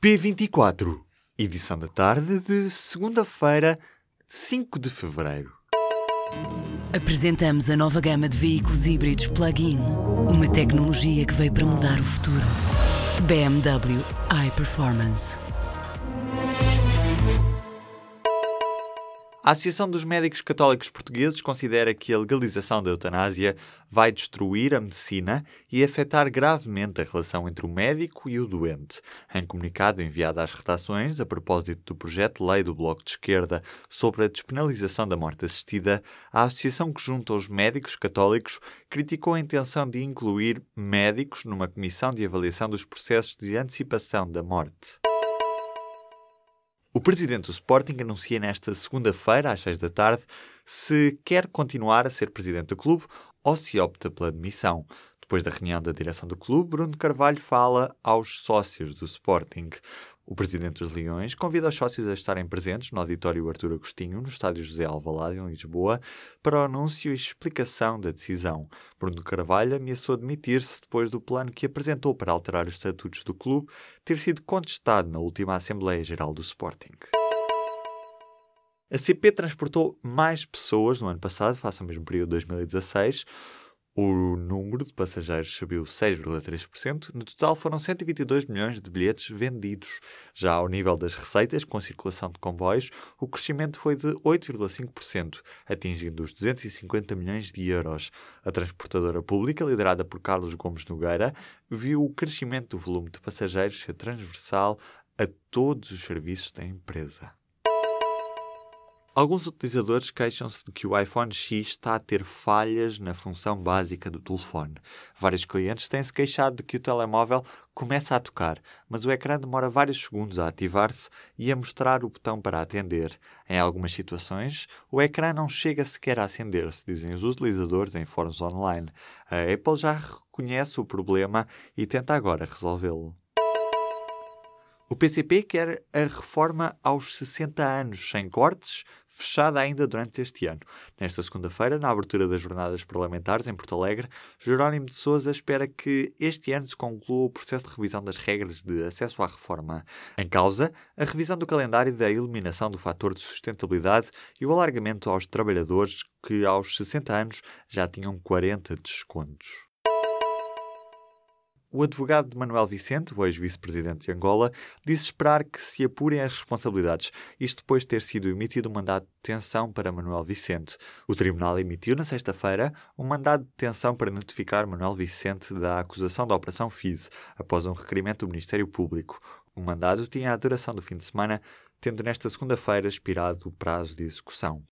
P24, edição da tarde de segunda-feira, 5 de fevereiro. Apresentamos a nova gama de veículos híbridos plug-in. Uma tecnologia que veio para mudar o futuro. BMW iPerformance. A Associação dos Médicos Católicos Portugueses considera que a legalização da eutanásia vai destruir a medicina e afetar gravemente a relação entre o médico e o doente. Em comunicado enviado às redações a propósito do projeto de lei do Bloco de Esquerda sobre a despenalização da morte assistida, a associação que junta os médicos católicos criticou a intenção de incluir médicos numa comissão de avaliação dos processos de antecipação da morte. O presidente do Sporting anuncia nesta segunda-feira, às 6 da tarde, se quer continuar a ser presidente do clube ou se opta pela demissão. Depois da reunião da direção do clube, Bruno Carvalho fala aos sócios do Sporting. O presidente dos Leões convida os sócios a estarem presentes no auditório Artur Agostinho, no estádio José Alvalade, em Lisboa, para o anúncio e explicação da decisão. Bruno Carvalho ameaçou demitir-se depois do plano que apresentou para alterar os estatutos do clube ter sido contestado na última Assembleia Geral do Sporting. A CP transportou mais pessoas no ano passado, face ao mesmo período de 2016. O número de passageiros subiu 6,3%. No total foram 122 milhões de bilhetes vendidos. Já ao nível das receitas com circulação de comboios, o crescimento foi de 8,5%, atingindo os 250 milhões de euros. A transportadora pública, liderada por Carlos Gomes Nogueira, viu o crescimento do volume de passageiros ser transversal a todos os serviços da empresa. Alguns utilizadores queixam-se de que o iPhone X está a ter falhas na função básica do telefone. Vários clientes têm-se queixado de que o telemóvel começa a tocar, mas o ecrã demora vários segundos a ativar-se e a mostrar o botão para atender. Em algumas situações, o ecrã não chega sequer a acender-se, dizem os utilizadores em fóruns online. A Apple já reconhece o problema e tenta agora resolvê-lo. O PCP quer a reforma aos 60 anos, sem cortes, fechada ainda durante este ano. Nesta segunda-feira, na abertura das jornadas parlamentares em Porto Alegre, Jerónimo de Sousa espera que este ano se conclua o processo de revisão das regras de acesso à reforma. Em causa, a revisão do calendário da eliminação do fator de sustentabilidade e o alargamento aos trabalhadores que aos 60 anos já tinham 40 descontos. O advogado de Manuel Vicente, o ex-vice-presidente de Angola, disse esperar que se apurem as responsabilidades, isto depois de ter sido emitido um mandado de detenção para Manuel Vicente. O tribunal emitiu na sexta-feira um mandado de detenção para notificar Manuel Vicente da acusação da Operação FIS, após um requerimento do Ministério Público. O mandado tinha a duração do fim de semana, tendo nesta segunda-feira expirado o prazo de execução.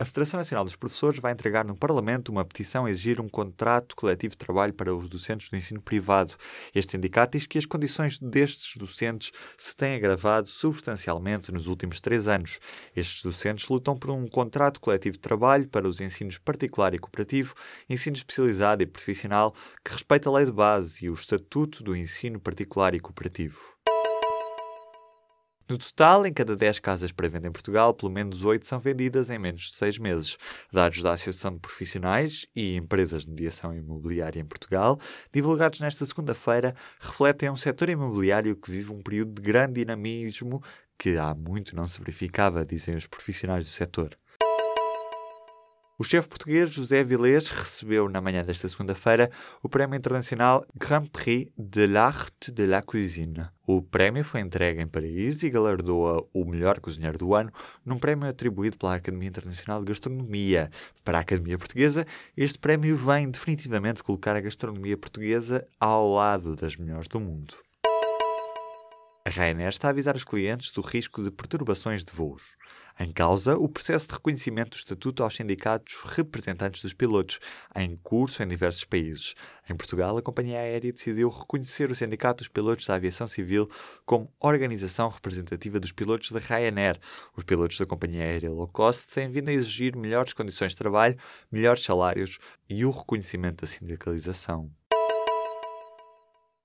A Federação Nacional dos Professores vai entregar no Parlamento uma petição a exigir um contrato coletivo de trabalho para os docentes do ensino privado. Este sindicato diz que as condições destes docentes se têm agravado substancialmente nos últimos três anos. Estes docentes lutam por um contrato coletivo de trabalho para os ensinos particular e cooperativo, ensino especializado e profissional, que respeita a lei de base e o estatuto do ensino particular e cooperativo. No total, em cada 10 casas para venda em Portugal, pelo menos 8 são vendidas em menos de 6 meses. Dados da Associação de Profissionais e Empresas de Mediação Imobiliária em Portugal, divulgados nesta segunda-feira, refletem um setor imobiliário que vive um período de grande dinamismo que há muito não se verificava, dizem os profissionais do setor. O chefe português José Vilés recebeu na manhã desta segunda-feira o Prémio Internacional Grand Prix de l'Art de la Cuisine. O prémio foi entregue em Paris e galardoa o melhor cozinheiro do ano num prémio atribuído pela Academia Internacional de Gastronomia. Para a Academia Portuguesa, este prémio vem definitivamente colocar a gastronomia portuguesa ao lado das melhores do mundo. A Ryanair está a avisar os clientes do risco de perturbações de voos. Em causa, o processo de reconhecimento do estatuto aos sindicatos representantes dos pilotos, em curso em diversos países. Em Portugal, a companhia aérea decidiu reconhecer o Sindicato dos Pilotos da Aviação Civil como organização representativa dos pilotos da Ryanair. Os pilotos da companhia aérea low cost têm vindo a exigir melhores condições de trabalho, melhores salários e o reconhecimento da sindicalização.